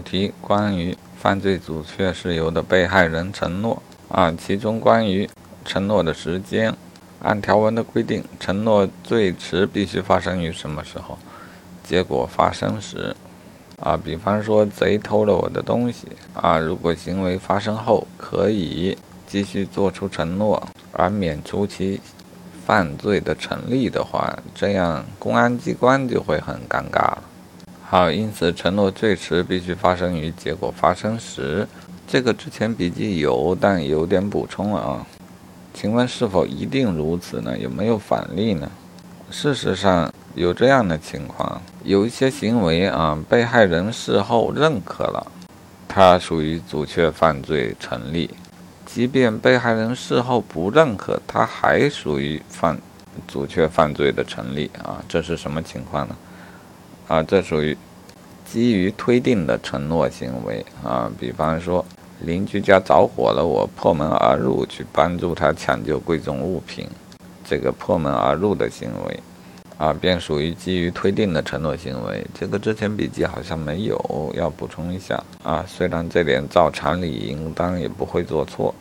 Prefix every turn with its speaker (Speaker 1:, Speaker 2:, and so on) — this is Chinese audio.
Speaker 1: 题关于犯罪阻却事由的被害人承诺啊，其中关于承诺的时间，按条文的规定，承诺最迟必须发生于什么时候？结果发生时啊，比方说贼偷了我的东西啊，如果行为发生后可以继续做出承诺而免除其犯罪的成立的话，这样公安机关就会很尴尬了。好，因此承诺最迟必须发生于结果发生时。这个之前笔记有，但有点补充了啊。请问是否一定如此呢？有没有反例呢？事实上有这样的情况，有一些行为啊，被害人事后认可了，它属于阻却犯罪成立；即便被害人事后不认可，它还属于犯阻却犯罪的成立啊。这是什么情况呢？啊，这属于基于推定的承诺行为啊。比方说，邻居家着火了，我破门而入去帮助他抢救贵重物品，这个破门而入的行为啊，便属于基于推定的承诺行为。这个之前笔记好像没有，要补充一下啊。虽然这点照常理应当也不会做错。